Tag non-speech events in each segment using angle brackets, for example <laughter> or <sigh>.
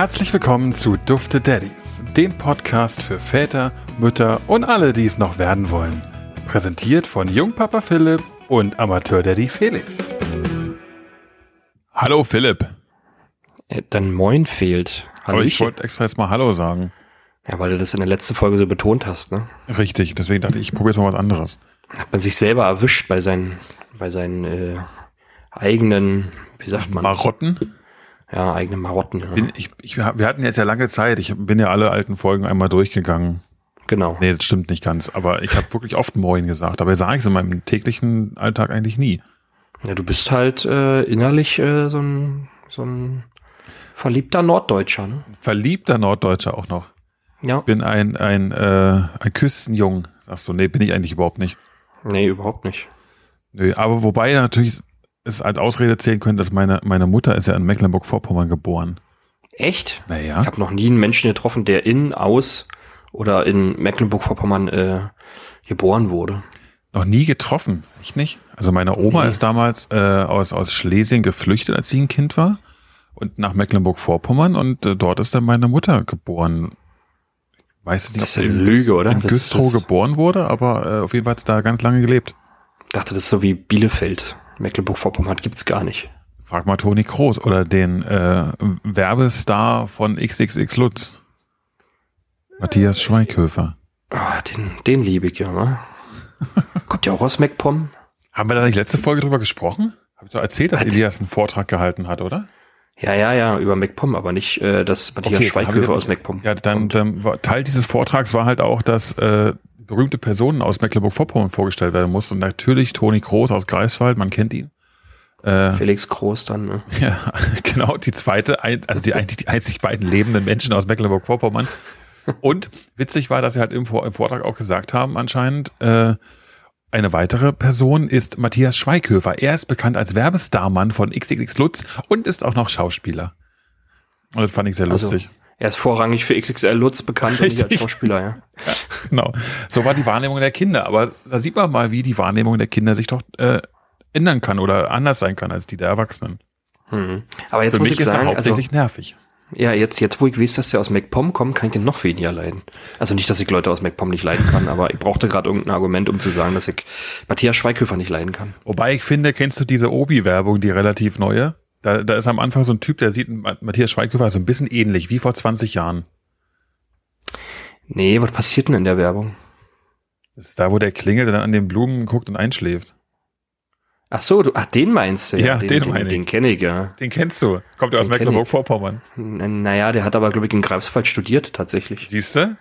Herzlich willkommen zu Dufte Daddies, dem Podcast für Väter, Mütter und alle, die es noch werden wollen. Präsentiert von Jungpapa Philipp und Amateur-Daddy Felix. Hallo Philipp. Äh, Dein Moin fehlt. Aber Hallo ich wollte extra jetzt mal Hallo sagen. Ja, weil du das in der letzten Folge so betont hast, ne? Richtig, deswegen dachte ich, ich probiere jetzt mal was anderes. Hat man sich selber erwischt bei seinen, bei seinen äh, eigenen, wie sagt man? Marotten? Ja, eigenen Marotten. Ja. Bin, ich, ich, wir hatten jetzt ja lange Zeit. Ich bin ja alle alten Folgen einmal durchgegangen. genau. Nee, das stimmt nicht ganz. Aber ich habe wirklich oft Moin gesagt. Aber sage ich es in meinem täglichen Alltag eigentlich nie. Ja, du bist halt äh, innerlich äh, so ein, so ein verliebter Norddeutscher, ne? Verliebter Norddeutscher auch noch. Ja. Bin ein, ein, äh, ein Küstenjung. Sagst du, nee, bin ich eigentlich überhaupt nicht. Nee, überhaupt nicht. Nö, aber wobei natürlich es als Ausrede zählen könnte, dass meine, meine Mutter ist ja in Mecklenburg-Vorpommern geboren. Echt? Naja. Ich habe noch nie einen Menschen getroffen, der in, aus oder in Mecklenburg-Vorpommern äh, geboren wurde. Noch nie getroffen. Ich nicht. Also meine Oma Nee. ist damals äh, aus, aus Schlesien geflüchtet, als sie ein Kind war. Und nach Mecklenburg-Vorpommern und äh, dort ist dann meine Mutter geboren. Weiß ich nicht, Das ist sie eine in- Lüge, oder? In Das- Güstrow das- geboren wurde, aber äh, auf jeden Fall hat sie da ganz lange gelebt. Ich dachte, das ist so wie Bielefeld. Mecklenburg-Vorpommern gibt's gar nicht. Frag mal Toni Kroos oder den äh, Werbestar von XXX Lutz. Matthias Schweighöfer. Ah, den, den liebe ich ja, <laughs> wa? Kommt ja auch aus MacPom. Haben wir da nicht letzte Folge drüber gesprochen? Hab ich doch erzählt, dass Elias einen Vortrag gehalten hat, oder? Ja, ja, ja, über MacPom, aber nicht, äh, dass Matthias Okay, Schweighöfer aus MacPom. Ja, dann, dann war, Teil dieses Vortrags war halt auch, dass äh, berühmte Personen aus Mecklenburg-Vorpommern vorgestellt werden mussten. Und natürlich Toni Kroos aus Greifswald, man kennt ihn. Äh, Felix Groß dann, ne? <laughs> ja, genau, die zweite, also die, eigentlich die einzig beiden lebenden Menschen aus Mecklenburg-Vorpommern. Und witzig war, dass sie halt im, Vor im Vortrag auch gesagt haben, anscheinend, äh, eine weitere Person ist Matthias Schweighöfer. Er ist bekannt als Werbestarmann von XXX Lutz und ist auch noch Schauspieler. Und das fand ich sehr Also, lustig. Er ist vorrangig für XXL Lutz bekannt und nicht als Richtig. Schauspieler, ja. Genau. So war die Wahrnehmung der Kinder. Aber da sieht man mal, wie die Wahrnehmung der Kinder sich doch äh, ändern kann oder anders sein kann als die der Erwachsenen. Hm. Aber jetzt Für muss mich ich ist er sagen, also, hauptsächlich nervig. ja, jetzt, jetzt, wo ich weiß, dass der aus MacPom kommt, kann ich den noch weniger leiden. Also nicht, dass ich Leute aus MacPom nicht leiden kann, aber ich brauchte gerade irgendein Argument, um zu sagen, dass ich Matthias Schweighöfer nicht leiden kann. Wobei ich finde, kennst du diese Obi-Werbung, die relativ neue? Da, da ist am Anfang so ein Typ, der sieht Matthias Schweighöfer so ein bisschen ähnlich, wie vor 20 Jahren. Nee, was passiert denn in der Werbung? Das ist da, wo der klingelt, der dann an den Blumen guckt und einschläft. Ach so, du, ach, den meinst du? Ja, den den, meine den, ich. den kenne ich, ja. Den kennst du. Kommt ja aus Mecklenburg-Vorpommern. Naja, der hat aber, glaube ich, in Greifswald studiert, tatsächlich. Siehst du?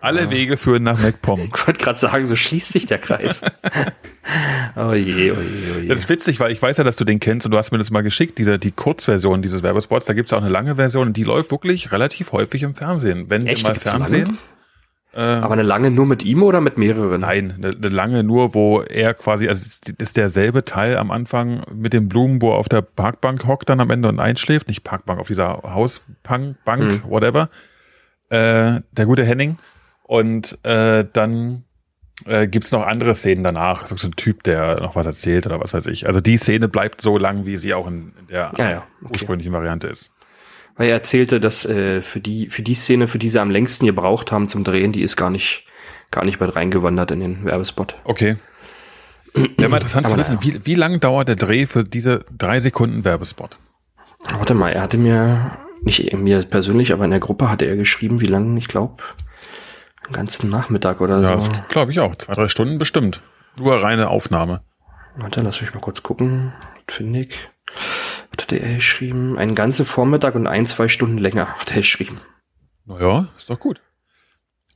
Alle Wege führen nach MacPom. Ich wollte gerade sagen, so schließt sich der Kreis. <laughs> oh je, oh je, oh je. Das ist witzig, weil ich weiß ja, dass du den kennst und du hast mir das mal geschickt, diese, die Kurzversion dieses Werbespots. Da gibt's ja auch eine lange Version und die läuft wirklich relativ häufig im Fernsehen. Wenn Echt? wir mal Fernsehen. Äh, Aber eine lange nur mit ihm oder mit mehreren? nein, eine, eine lange nur, wo er quasi, also es ist- ist derselbe Teil am Anfang mit den Blumen, wo er auf der Parkbank hockt dann am Ende und einschläft. Nicht Parkbank, auf dieser Hausbank, Bank, Hm. whatever. Äh, der gute Henning. Und äh, dann äh, gibt's noch andere Szenen danach. So ein Typ, der noch was erzählt oder was weiß ich. Also die Szene bleibt so lang, wie sie auch in der Ja, ja, okay. ursprünglichen Variante ist. Weil er erzählte, dass äh, für die für die Szene, für die sie am längsten gebraucht haben zum Drehen, die ist gar nicht gar nicht mit reingewandert in den Werbespot. Okay. Wäre mal interessant zu Aber wissen, wie, wie lang dauert der Dreh für diese drei Sekunden Werbespot? Warte mal, er hatte mir nicht mir persönlich, aber in der Gruppe hatte er geschrieben, wie lange, ich glaube, einen ganzen Nachmittag oder Ja, so. glaube ich auch. Zwei, drei Stunden bestimmt. Nur reine Aufnahme. Warte, lass mich mal kurz gucken. Finde ich. Was hat er geschrieben? Einen ganzen Vormittag und ein, zwei Stunden länger hat er geschrieben. Naja, ist doch gut.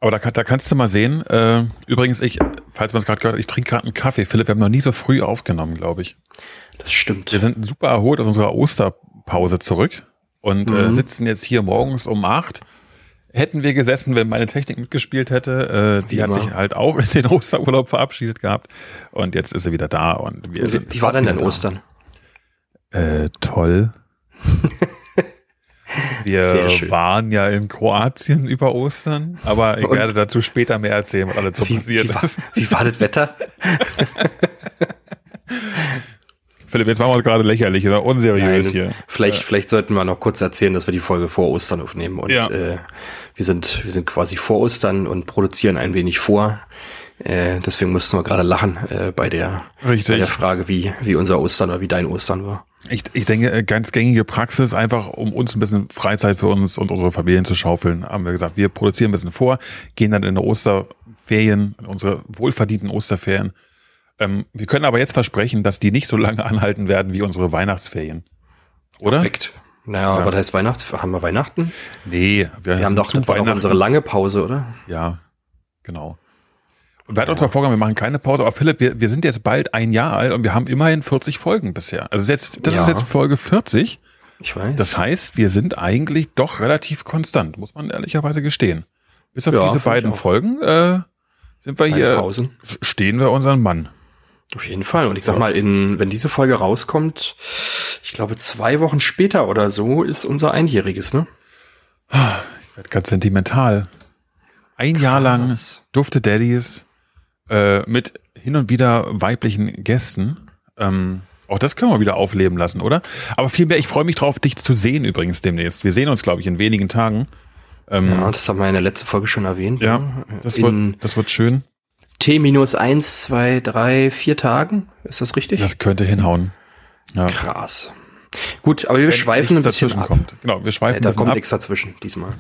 Aber da, da kannst du mal sehen, äh, übrigens, ich, falls man es gerade gehört hat, ich trinke gerade einen Kaffee. Philipp, wir haben noch nie so früh aufgenommen, glaube ich. Das stimmt. Wir sind super erholt aus unserer Osterpause zurück und äh, Mhm. sitzen jetzt hier morgens um acht. Hätten wir gesessen, wenn meine Technik mitgespielt hätte, äh, die hat sich halt auch in den <laughs> Osterurlaub verabschiedet gehabt. Und jetzt ist sie wieder da und wir Wie, sind wie war denn dein. Ostern? Äh, toll. <laughs> Wir waren ja in Kroatien über Ostern, aber ich Und- werde dazu später mehr erzählen, was alles so Wie, passiert wie, war, ist. wie war das Wetter? <laughs> Philipp, jetzt machen wir uns gerade lächerlich oder unseriös Nein, hier. Vielleicht, vielleicht sollten wir noch kurz erzählen, dass wir die Folge vor Ostern aufnehmen. Und Ja. äh, wir sind, wir sind quasi vor Ostern und produzieren ein wenig vor. Äh, deswegen mussten wir gerade lachen äh, bei der Richtig. bei der Frage, wie wie unser Ostern oder wie dein Ostern war. Ich, ich denke, äh, ganz gängige Praxis, einfach um uns ein bisschen Freizeit für uns und unsere Familien zu schaufeln, haben wir gesagt, wir produzieren ein bisschen vor, gehen dann in die Osterferien, in unsere wohlverdienten Osterferien. Ähm, wir können aber jetzt versprechen, dass die nicht so lange anhalten werden wie unsere Weihnachtsferien. Oder? Korrekt. Naja, Ja. was heißt Weihnachts? Haben wir Weihnachten? Nee, wir, Wir haben doch, das war Weihnachten- unsere lange Pause, oder? Ja, genau. Und wir hatten uns mal vorgenommen, wir machen keine Pause, aber Philipp, wir, wir sind jetzt bald ein Jahr alt und wir haben immerhin 40 Folgen bisher. Also jetzt, das ist Ja. jetzt Folge 40. Ich weiß. Das heißt, wir sind eigentlich doch relativ konstant, muss man ehrlicherweise gestehen. Bis auf Ja, diese beiden. Folgen äh, sind wir Keine hier, Pausen. stehen wir unseren Mann. Auf jeden Fall. Und ich sag mal, in, wenn diese Folge rauskommt, ich glaube zwei Wochen später oder so, ist unser Einjähriges, ne? Ich werde ganz sentimental. Ein Jahr lang Krass. durfte Daddies äh, mit hin und wieder weiblichen Gästen. Ähm, auch das können wir wieder aufleben lassen, oder? Aber vielmehr, ich freue mich drauf, dich zu sehen übrigens demnächst. Wir sehen uns, glaube ich, in wenigen Tagen. Ähm, Ja, das haben wir in der letzten Folge schon erwähnt. ja, ne? das, in wird, das wird schön. T minus eins, zwei, drei, vier Tagen. Ist das richtig? Das könnte hinhauen. Ja. Krass. Gut, aber wir schweifen ein bisschen dazwischen ab. kommt. Genau, wir schweifen Äh, da kommt ab. nichts dazwischen diesmal.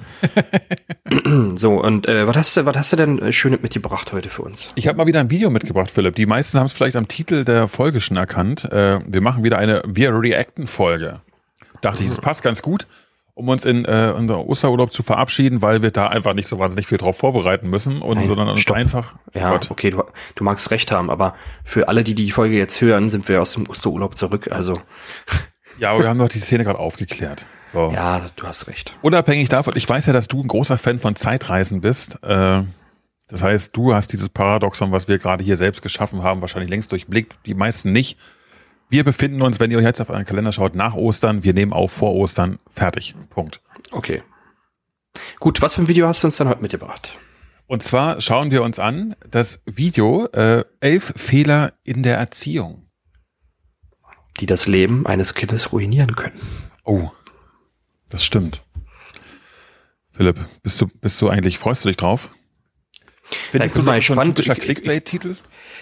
<laughs> so, und äh, was hast du, was hast du denn äh, Schönes mitgebracht heute für uns? Ich habe mal wieder ein Video mitgebracht, Philipp. Die meisten haben es vielleicht am Titel der Folge schon erkannt. Äh, wir machen wieder eine Wir reacten Folge. Dachte ich, das passt ganz gut, um uns in äh, unser Osterurlaub zu verabschieden, weil wir da einfach nicht so wahnsinnig viel drauf vorbereiten müssen und Nein, sondern uns stopp. einfach. Ja, Gott. okay, du, du magst recht haben, aber für alle, die die Folge jetzt hören, sind wir aus dem Osterurlaub zurück. Also, <laughs> Ja, aber wir haben doch die Szene gerade aufgeklärt. So. ja, du hast recht. Unabhängig davon, ich weiß ja, dass du ein großer Fan von Zeitreisen bist. Äh, das heißt, du hast dieses Paradoxon, was wir gerade hier selbst geschaffen haben, wahrscheinlich längst durchblickt. Die meisten nicht. Wir befinden uns, wenn ihr jetzt auf euren Kalender schaut, nach Ostern. Wir nehmen auf vor Ostern. Fertig. Punkt. Okay. Gut, was für ein Video hast du uns dann heute mitgebracht? Und zwar schauen wir uns an das Video äh, Elf Fehler in der Erziehung. Die das Leben eines Kindes ruinieren können. Oh, das stimmt. Philipp, bist du, bist du eigentlich, freust du dich drauf? Findest ich bin mal ein gespannt. typischer Clickbait-Titel?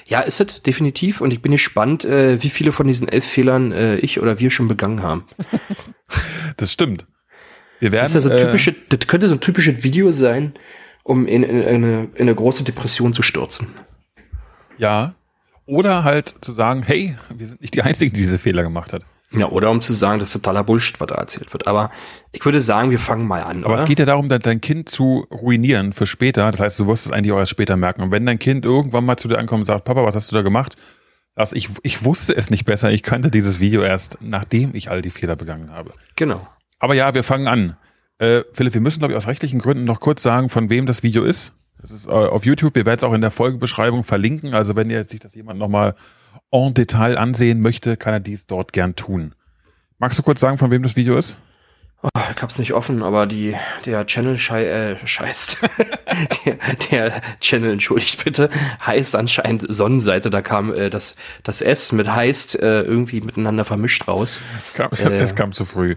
Ja, ist es definitiv. Und ich bin gespannt, äh, wie viele von diesen elf Fehlern äh, ich oder wir schon begangen haben. <laughs> Das stimmt. Wir werden, Das, ist ja so äh, typische, das könnte so ein typisches Video sein, um in, in, eine, in eine große Depression zu stürzen. ja. Oder halt zu sagen, hey, wir sind nicht die Einzigen, die diese Fehler gemacht hat. Ja, oder um zu sagen, das ist totaler Bullshit, was da erzählt wird. Aber ich würde sagen, wir fangen mal an. Aber oder? es geht ja darum, dein, Kind zu ruinieren für später. Das heißt, du wirst es eigentlich auch erst später merken. Und wenn dein Kind irgendwann mal zu dir ankommt und sagt, Papa, was hast du da gemacht? Also ich, ich wusste es nicht besser. Ich kannte dieses Video erst, nachdem ich all die Fehler begangen habe. Genau. Aber ja, wir fangen an. Äh, Philipp, wir müssen, glaube ich, aus rechtlichen Gründen noch kurz sagen, von wem das Video ist. Das ist äh, auf YouTube. Wir werden es auch in der Folgebeschreibung verlinken. Also wenn jetzt sich das jemand nochmal en Detail ansehen möchte, kann er dies dort gern tun. Magst du kurz sagen, von wem das Video ist? Oh, ich hab's nicht offen, aber die, der Channel schei äh, scheißt. <laughs> der, der Channel, entschuldigt bitte, heißt anscheinend Sonnenseite. Da kam äh, das, das S mit heißt äh, irgendwie miteinander vermischt raus. Es kam, Äh. es kam zu früh.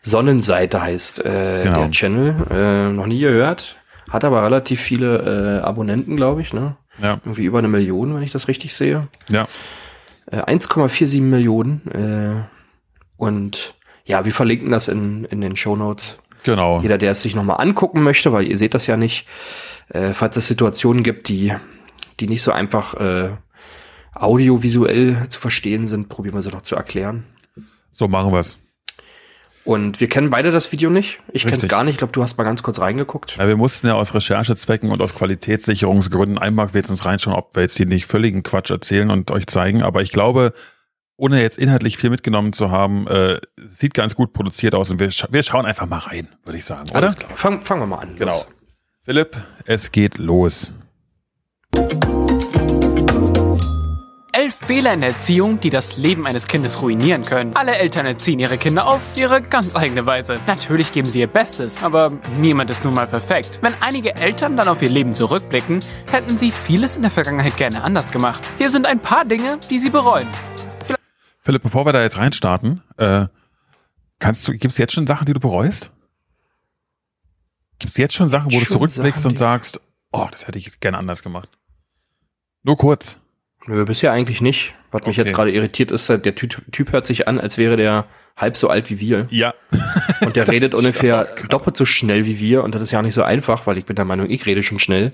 Sonnenseite heißt äh, Genau. der Channel. Äh, noch nie gehört. Hat aber relativ viele äh, Abonnenten, glaube ich. Ne? Ja, Irgendwie über eine Million, wenn ich das richtig sehe. ja. Äh, 1,47 Millionen. Äh, und ja, wir verlinken das in, in den Show Notes. Genau. Jeder, der es sich nochmal angucken möchte, weil ihr seht das ja nicht, äh, falls es Situationen gibt, die, die nicht so einfach äh, audiovisuell zu verstehen sind, probieren wir sie noch zu erklären. So machen wir's. Und wir kennen beide das Video nicht. Ich kenne es gar nicht. Ich glaube, du hast mal ganz kurz reingeguckt. Ja, wir mussten ja aus Recherchezwecken und aus Qualitätssicherungsgründen einmal wenigstens reinschauen, ob wir jetzt hier nicht völligen Quatsch erzählen und euch zeigen. Aber ich glaube, ohne jetzt inhaltlich viel mitgenommen zu haben, äh, sieht ganz gut produziert aus und wir, scha wir schauen einfach mal rein, würde ich sagen, oder? Alles klar. Fang, fangen wir mal an. Genau. Los. Philipp, es geht los. Elf Fehler in der Erziehung, die das Leben eines Kindes ruinieren können. Alle Eltern erziehen ihre Kinder auf ihre ganz eigene Weise. Natürlich geben sie ihr Bestes, aber niemand ist nun mal perfekt. Wenn einige Eltern dann auf ihr Leben zurückblicken, hätten sie vieles in der Vergangenheit gerne anders gemacht. Hier sind ein paar Dinge, die sie bereuen. Philipp, bevor wir da jetzt reinstarten, äh, kannst du, gibt es jetzt schon Sachen, die du bereust? Gibt es jetzt schon Sachen, wo du Schon zurückblickst Sachen, und sagst, oh, das hätte ich gerne anders gemacht? Nur kurz. Nö, bisher eigentlich nicht. Was mich Okay. jetzt gerade irritiert ist, der typ, typ hört sich an, als wäre der halb so alt wie wir. Ja. Und der <laughs> redet ungefähr doppelt so schnell wie wir. Und das ist ja nicht so einfach, weil ich bin der Meinung, ich rede schon schnell.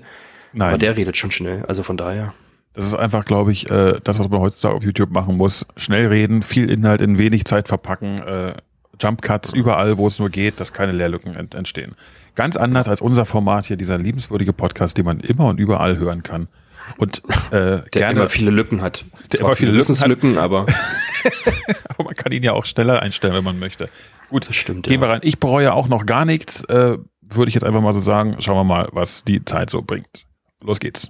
Aber Nein, der redet schon schnell. Also von daher. das ist einfach, glaube ich, äh, das, was man heutzutage auf YouTube machen muss. Schnell reden, viel Inhalt in wenig Zeit verpacken, äh, Jump Cuts überall, wo es nur geht, dass keine Leerlücken ent entstehen. Ganz anders als unser Format hier, dieser liebenswürdige Podcast, den man immer und überall hören kann. Und äh, Der gerne, immer viele Lücken hat. Der Zwar immer viele Lücken hat. Wissenslücken, aber <laughs> aber man kann ihn ja auch schneller einstellen, wenn man möchte. Gut, das stimmt. Gehen wir Ja. rein. Ich bereue auch noch gar nichts. Äh, würde ich jetzt einfach mal so sagen. Schauen wir mal, was die Zeit so bringt. Los geht's.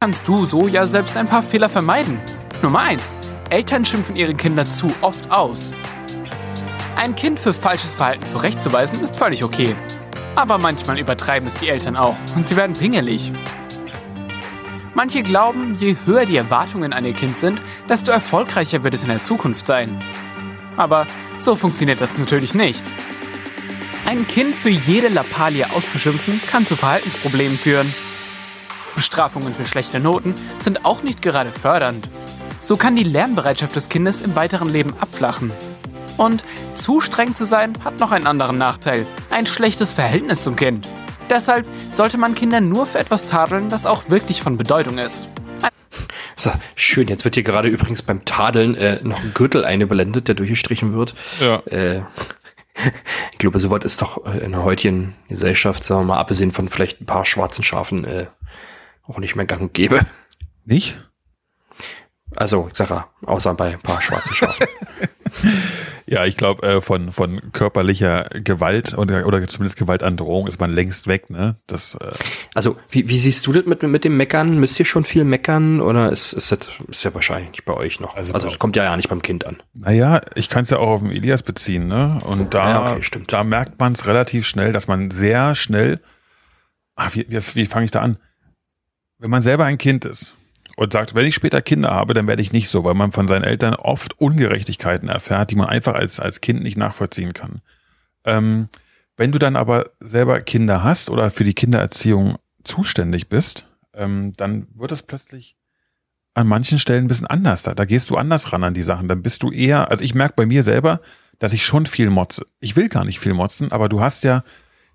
kannst du so ja selbst ein paar Fehler vermeiden. Nummer 1. Eltern schimpfen ihre Kinder zu oft aus. Ein Kind für falsches Verhalten zurechtzuweisen ist völlig okay. Aber manchmal übertreiben es die Eltern auch und sie werden pingelig. Manche glauben, je höher die Erwartungen an ihr Kind sind, desto erfolgreicher wird es in der Zukunft sein. Aber so funktioniert das natürlich nicht. Ein Kind für jede Lappalie auszuschimpfen, kann zu Verhaltensproblemen führen. Bestrafungen für schlechte Noten sind auch nicht gerade fördernd. So kann die Lernbereitschaft des Kindes im weiteren Leben abflachen. Und zu streng zu sein hat noch einen anderen Nachteil, ein schlechtes Verhältnis zum Kind. Deshalb sollte man Kinder nur für etwas tadeln, das auch wirklich von Bedeutung ist. So, schön, jetzt wird hier gerade übrigens beim Tadeln äh, noch ein Gürtel eingeblendet, der durchgestrichen wird. Ja. Äh, <laughs> ich glaube, sowas ist doch äh, in der heutigen Gesellschaft, sagen wir mal, abgesehen von vielleicht ein paar schwarzen Schafen, äh, auch nicht mehr gang und gäbe. Nicht? Also, ich sag ja, außer bei ein paar schwarzen Schafen. <laughs> Ja, ich glaube, äh, von, von körperlicher Gewalt oder, oder zumindest Gewaltandrohung ist man längst weg, ne? Das, äh, Also, wie, wie siehst du das mit, mit dem Meckern? Müsst ihr schon viel meckern oder ist, ist das ist ja wahrscheinlich bei euch noch? Also Also, das kommt ja ja nicht beim Kind an. naja, ich kann es ja auch auf den Elias beziehen, ne? Und da, Ja, okay, da merkt man es relativ schnell, dass man sehr schnell, ach, wie, wie, wie fange ich da an? Wenn man selber ein Kind ist und sagt, wenn ich später Kinder habe, dann werde ich nicht so, weil man von seinen Eltern oft Ungerechtigkeiten erfährt, die man einfach als, als Kind nicht nachvollziehen kann. Ähm, wenn du dann aber selber Kinder hast oder für die Kindererziehung zuständig bist, ähm, dann wird es plötzlich an manchen Stellen ein bisschen anders. Da, da gehst du anders ran an die Sachen. Dann bist du eher, also ich merke bei mir selber, dass ich schon viel motze. Ich will gar nicht viel motzen, aber du hast ja,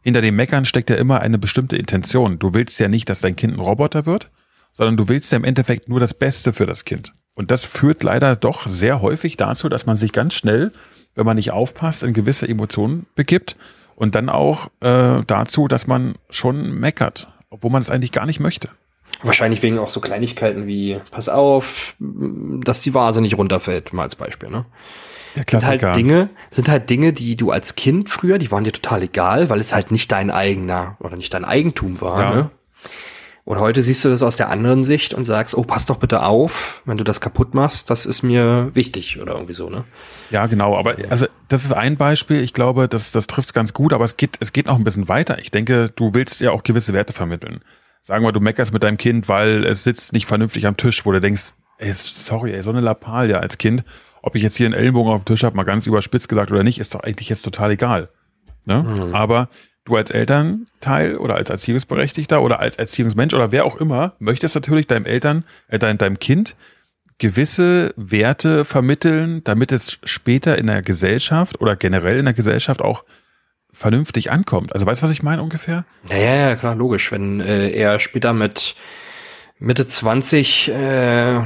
hinter dem Meckern steckt ja immer eine bestimmte Intention. Du willst ja nicht, dass dein Kind ein Roboter wird, sondern du willst ja im Endeffekt nur das Beste für das Kind. Und das führt leider doch sehr häufig dazu, dass man sich ganz schnell, wenn man nicht aufpasst, in gewisse Emotionen begibt und dann auch äh, dazu, dass man schon meckert, obwohl man es eigentlich gar nicht möchte. Wahrscheinlich wegen auch so Kleinigkeiten wie, pass auf, dass die Vase nicht runterfällt, mal als Beispiel, ne? Der Sind halt Dinge, sind halt Dinge, die du als Kind früher, die waren dir total egal, weil es halt nicht dein eigener oder nicht dein Eigentum war, Ja. ne? Und heute siehst du das aus der anderen Sicht und sagst, oh, pass doch bitte auf, wenn du das kaputt machst, das ist mir wichtig oder irgendwie so, ne? Ja, genau. Aber also das ist ein Beispiel. Ich glaube, das, das trifft es ganz gut, aber es geht, es geht noch ein bisschen weiter. Ich denke, du willst ja auch gewisse Werte vermitteln. Sagen wir, du meckerst mit deinem Kind, weil es sitzt nicht vernünftig am Tisch, wo du denkst, ey, sorry, ey, so eine Lappalie als Kind, ob ich jetzt hier einen Ellenbogen auf dem Tisch habe, mal ganz überspitzt gesagt oder nicht, ist doch eigentlich jetzt total egal. Ne? Aber du als Elternteil oder als Erziehungsberechtigter oder als Erziehungsmensch oder wer auch immer, möchtest natürlich deinem Eltern, äh, dein, deinem Kind gewisse Werte vermitteln, damit es später in der Gesellschaft oder generell in der Gesellschaft auch vernünftig ankommt. Also weißt du, was ich meine ungefähr? Ja, ja, ja, klar, logisch. Wenn äh, er später mit Mitte 20 äh,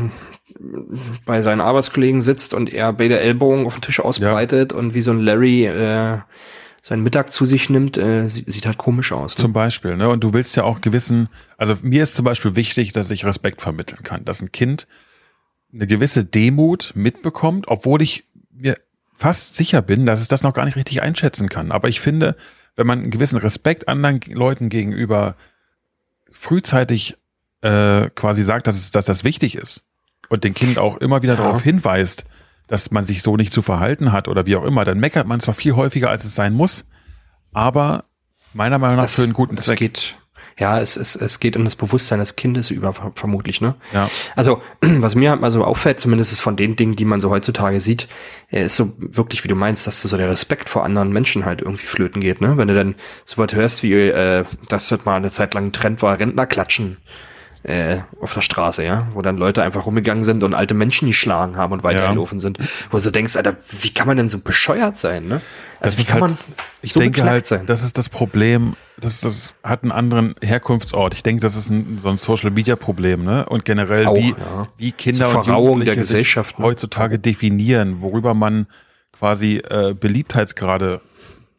bei seinen Arbeitskollegen sitzt und er beide Ellbogen auf den Tisch ausbreitet und wie so ein Larry äh, seinen Mittag zu sich nimmt, äh, sie- sieht halt komisch aus. Ne? Zum Beispiel, ne? Und du willst ja auch gewissen, also mir ist zum Beispiel wichtig, dass ich Respekt vermitteln kann, dass ein Kind eine gewisse Demut mitbekommt, obwohl ich mir fast sicher bin, dass es das noch gar nicht richtig einschätzen kann. Aber ich finde, wenn man einen gewissen Respekt anderen Leuten gegenüber frühzeitig äh, quasi sagt, dass, es, dass das wichtig ist und den Kind auch immer wieder Ja. darauf hinweist, dass man sich so nicht zu verhalten hat oder wie auch immer, dann meckert man zwar viel häufiger, als es sein muss, aber meiner Meinung nach für einen guten das Zweck. geht, Ja, es, es, es geht in das Bewusstsein des Kindes über, vermutlich, ne? Ja. Also, <clears throat> was mir halt mal so auffällt, zumindest ist von den Dingen, die man so heutzutage sieht, äh, ist so wirklich, wie du meinst, dass so der Respekt vor anderen Menschen halt irgendwie flöten geht, ne? Wenn du dann so was hörst, wie, äh, dass das mal eine Zeit lang ein Trend war, Rentner klatschen äh, auf der Straße, ja, wo dann Leute einfach rumgegangen sind und alte Menschen geschlagen haben und weitergelaufen ja. sind, wo du denkst, Alter, wie kann man denn so bescheuert sein, ne? Also das wie kann halt, man ich so denke halt, sein? das ist das Problem, das, das hat einen anderen Herkunftsort. Ich denke, das ist ein, so ein Social Media Problem, ne? Und generell Auch, wie, ja. wie Kinder und Jugendliche der Gesellschaft, ne? heutzutage definieren, worüber man quasi äh, Beliebtheitsgrade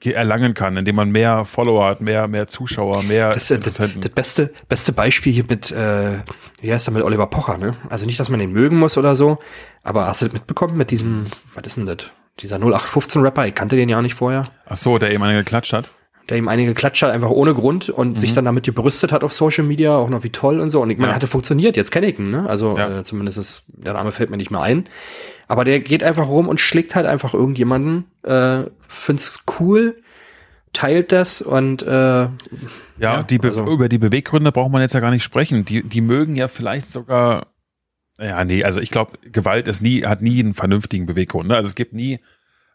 erlangen kann, indem man mehr Follower hat, mehr, mehr Zuschauer, mehr das, das, das, das beste, beste Beispiel hier mit, äh, wie heißt er mit Oliver Pocher, ne? Also nicht, dass man den mögen muss oder so, aber hast du das mitbekommen mit diesem, was ist denn das? Dieser 0815-Rapper, ich kannte den ja nicht vorher. Ach so, der eben einige geklatscht hat? Der ihm einige geklatscht hat, einfach ohne Grund und mhm. sich dann damit gebrüstet hat auf Social Media, auch noch wie toll und so. Und ich meine, ja. hatte funktioniert, jetzt kenne ich ihn, ne? Also ja. äh, zumindest ist, der Name fällt mir nicht mehr ein. Aber der geht einfach rum und schlägt halt einfach irgendjemanden, äh, find's cool, teilt das und äh, ja, ja die also. über die Beweggründe braucht man jetzt ja gar nicht sprechen. Die, die mögen ja vielleicht sogar, ja, nee, also ich glaube, Gewalt ist nie, hat nie einen vernünftigen Beweggrund. Ne? Also es gibt nie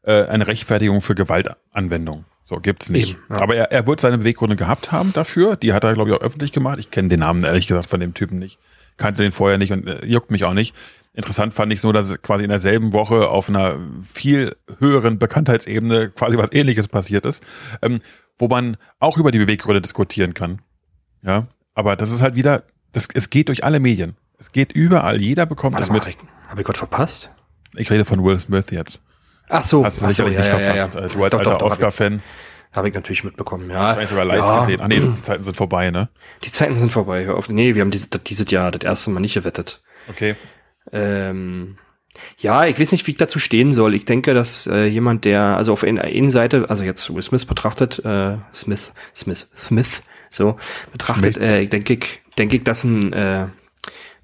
äh, eine Rechtfertigung für Gewaltanwendung. So gibt's nicht. Eben, ja. Aber er, er wird seine Beweggründe gehabt haben dafür. Die hat er, glaube ich, auch öffentlich gemacht. Ich kenne den Namen ehrlich gesagt von dem Typen nicht. Kannte den vorher nicht und äh, juckt mich auch nicht. Interessant fand ich so, dass quasi in derselben Woche auf einer viel höheren Bekanntheitsebene quasi was ähnliches passiert ist, ähm, wo man auch über die Beweggründe diskutieren kann. Ja, aber das ist halt wieder, das, es geht durch alle Medien. Es geht überall, jeder bekommt Warte es mit. Habe ich Gott verpasst? Ich rede von Will Smith jetzt. Ach so. Hast du sicherlich so, ja, nicht ja, verpasst. Ja, du als doch, alter Oscar-Fan. Habe ich natürlich mitbekommen, ja. Ich sogar live ja. gesehen. Ach nee, die Zeiten sind vorbei, ne? Die Zeiten sind vorbei. Hör auf. Nee, wir haben dieses, dieses Jahr das erste Mal nicht gewettet. Okay. Ähm, ja, ich weiß nicht, wie ich dazu stehen soll. Ich denke, dass äh, jemand, der, also auf einer Seite, also jetzt Will Smith betrachtet, äh, Smith, Smith, Smith, so betrachtet, äh, ich denke, ich, denke ich, dass ein, äh,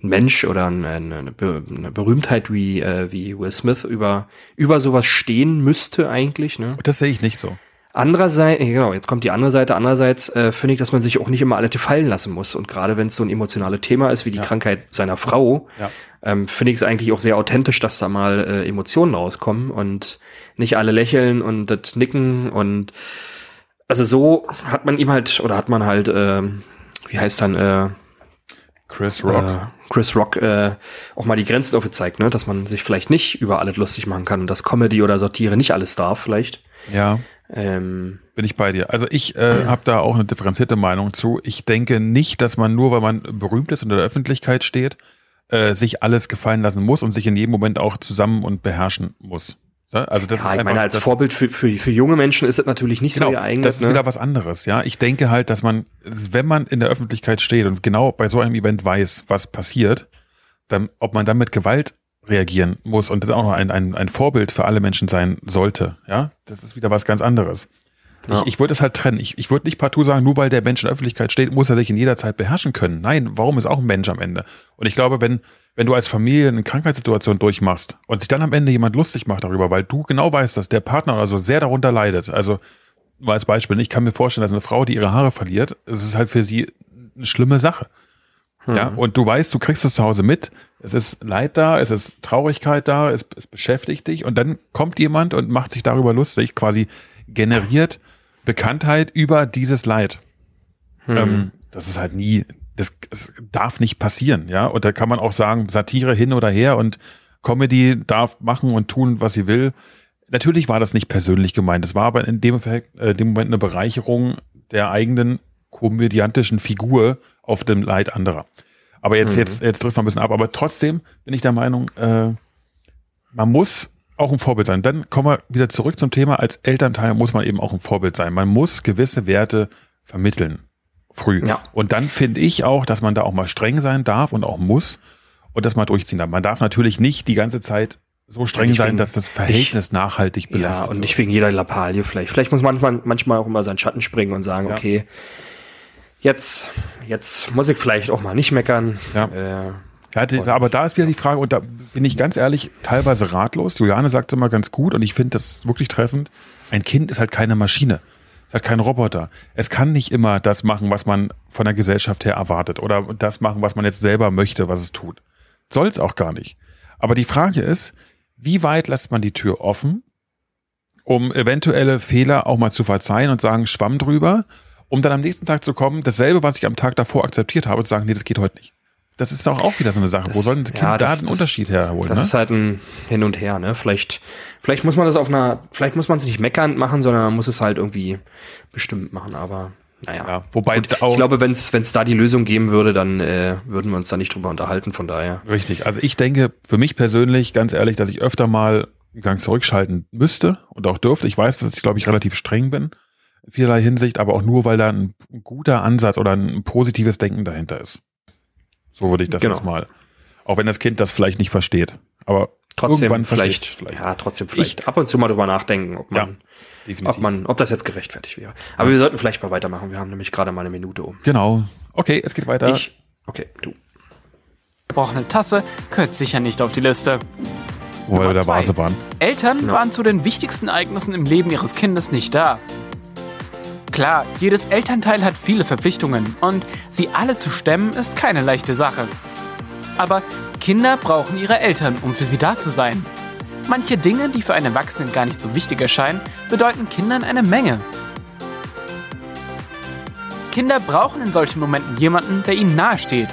ein Mensch oder eine, eine, eine Berühmtheit wie, äh, wie Will Smith über, über sowas stehen müsste eigentlich. Ne? Das sehe ich nicht so. Andererseits, genau, jetzt kommt die andere Seite. Andererseits äh, finde ich, dass man sich auch nicht immer alle fallen lassen muss. Und gerade wenn es so ein emotionales Thema ist wie die ja. Krankheit seiner Frau, ja. ähm, finde ich es eigentlich auch sehr authentisch, dass da mal äh, Emotionen rauskommen und nicht alle lächeln und das nicken und also so hat man ihm halt oder hat man halt, äh, wie heißt dann, äh, Chris Rock. Äh, Chris Rock äh, auch mal die Grenzen aufgezeigt, ne? dass man sich vielleicht nicht über alles lustig machen kann und dass Comedy oder Satire nicht alles darf, vielleicht. Ja. Ähm, Bin ich bei dir. Also ich äh, habe da auch eine differenzierte Meinung zu. Ich denke nicht, dass man nur, weil man berühmt ist und in der Öffentlichkeit steht, äh, sich alles gefallen lassen muss und sich in jedem Moment auch zusammen und beherrschen muss. Also das ja, ist ich meine, als Vorbild für, für, für junge Menschen ist es natürlich nicht genau, so geeignet. Das ist ne? wieder was anderes, ja. Ich denke halt, dass man, wenn man in der Öffentlichkeit steht und genau bei so einem Event weiß, was passiert, dann, ob man dann mit Gewalt reagieren muss und das auch noch ein, ein, ein Vorbild für alle Menschen sein sollte. Ja, das ist wieder was ganz anderes. Ja. Ich, ich würde es halt trennen. Ich, ich würde nicht partout sagen, nur weil der Mensch in der Öffentlichkeit steht, muss er sich in jeder Zeit beherrschen können. Nein, warum ist auch ein Mensch am Ende? Und ich glaube, wenn, wenn du als Familie eine Krankheitssituation durchmachst und sich dann am Ende jemand lustig macht darüber, weil du genau weißt, dass der Partner oder so sehr darunter leidet. Also, nur als Beispiel, ich kann mir vorstellen, dass eine Frau, die ihre Haare verliert, es ist halt für sie eine schlimme Sache. Ja, hm. und du weißt, du kriegst es zu Hause mit, es ist Leid da, es ist Traurigkeit da, es, es beschäftigt dich und dann kommt jemand und macht sich darüber lustig, quasi generiert Bekanntheit über dieses Leid. Hm. Ähm, das ist halt nie, das, das darf nicht passieren, ja. Und da kann man auch sagen, Satire hin oder her und Comedy darf machen und tun, was sie will. Natürlich war das nicht persönlich gemeint. Das war aber in dem, Effekt, äh, dem Moment eine Bereicherung der eigenen komödiantischen Figur auf dem Leid anderer. Aber jetzt, mhm. jetzt, jetzt trifft man ein bisschen ab. Aber trotzdem bin ich der Meinung, äh, man muss auch ein Vorbild sein. Dann kommen wir wieder zurück zum Thema. Als Elternteil muss man eben auch ein Vorbild sein. Man muss gewisse Werte vermitteln. Früh. Ja. Und dann finde ich auch, dass man da auch mal streng sein darf und auch muss und das mal durchziehen darf. Man darf natürlich nicht die ganze Zeit so streng sein, wegen, dass das Verhältnis ich, nachhaltig belastet Ja, und nicht wegen jeder Lappalie vielleicht. Vielleicht muss manchmal, manchmal auch immer seinen Schatten springen und sagen, ja. okay, jetzt, jetzt muss ich vielleicht auch mal nicht meckern. Ja. Äh, ja, aber da ist wieder die Frage, und da bin ich ganz ehrlich teilweise ratlos. Juliane sagt es immer ganz gut und ich finde das wirklich treffend. Ein Kind ist halt keine Maschine. Es hat keinen Roboter. Es kann nicht immer das machen, was man von der Gesellschaft her erwartet oder das machen, was man jetzt selber möchte, was es tut. Soll es auch gar nicht. Aber die Frage ist, wie weit lässt man die Tür offen, um eventuelle Fehler auch mal zu verzeihen und sagen, schwamm drüber, um dann am nächsten Tag zu kommen, dasselbe, was ich am Tag davor akzeptiert habe, und zu sagen, nee, das geht heute nicht. Das ist auch, auch wieder so eine Sache. Das- Wo sollen die ja, Kinder das- da den das- Unterschied herholen? Das Ne? ist halt ein Hin und Her, ne? Vielleicht, vielleicht muss man das auf einer, vielleicht muss man es nicht meckernd machen, sondern man muss es halt irgendwie bestimmt machen, aber naja. Ja, wobei Gut, ich glaube, wenn es da die Lösung geben würde, dann äh, würden wir uns da nicht drüber unterhalten, von daher. Richtig. Also ich denke für mich persönlich, ganz ehrlich, dass ich öfter mal einen Gang zurückschalten müsste und auch dürfte. Ich weiß, dass ich, glaube ich, relativ streng bin in vielerlei Hinsicht, aber auch nur, weil da ein, guter Ansatz oder ein positives Denken dahinter ist. So würde ich das Genau. jetzt mal. Auch wenn das Kind das vielleicht nicht versteht. Aber Trotzdem irgendwann vielleicht, vielleicht. ja, trotzdem vielleicht ab und zu mal drüber nachdenken, ob man, definitiv. ob man, ob das jetzt gerechtfertigt wäre. Aber wir sollten vielleicht mal weitermachen. Wir haben nämlich gerade mal eine Minute um. genau. Okay, es geht weiter. Ich, okay, du. Gebrochene Tasse gehört sicher nicht auf die Liste. wo wir. Vase waren. Eltern Genau. waren zu den wichtigsten Ereignissen im Leben ihres Kindes nicht da. Klar, jedes Elternteil hat viele Verpflichtungen und sie alle zu stemmen ist keine leichte Sache. Aber Kinder brauchen ihre Eltern, um für sie da zu sein. Manche Dinge, die für einen Erwachsenen gar nicht so wichtig erscheinen, bedeuten Kindern eine Menge. Kinder brauchen in solchen Momenten jemanden, der ihnen nahesteht.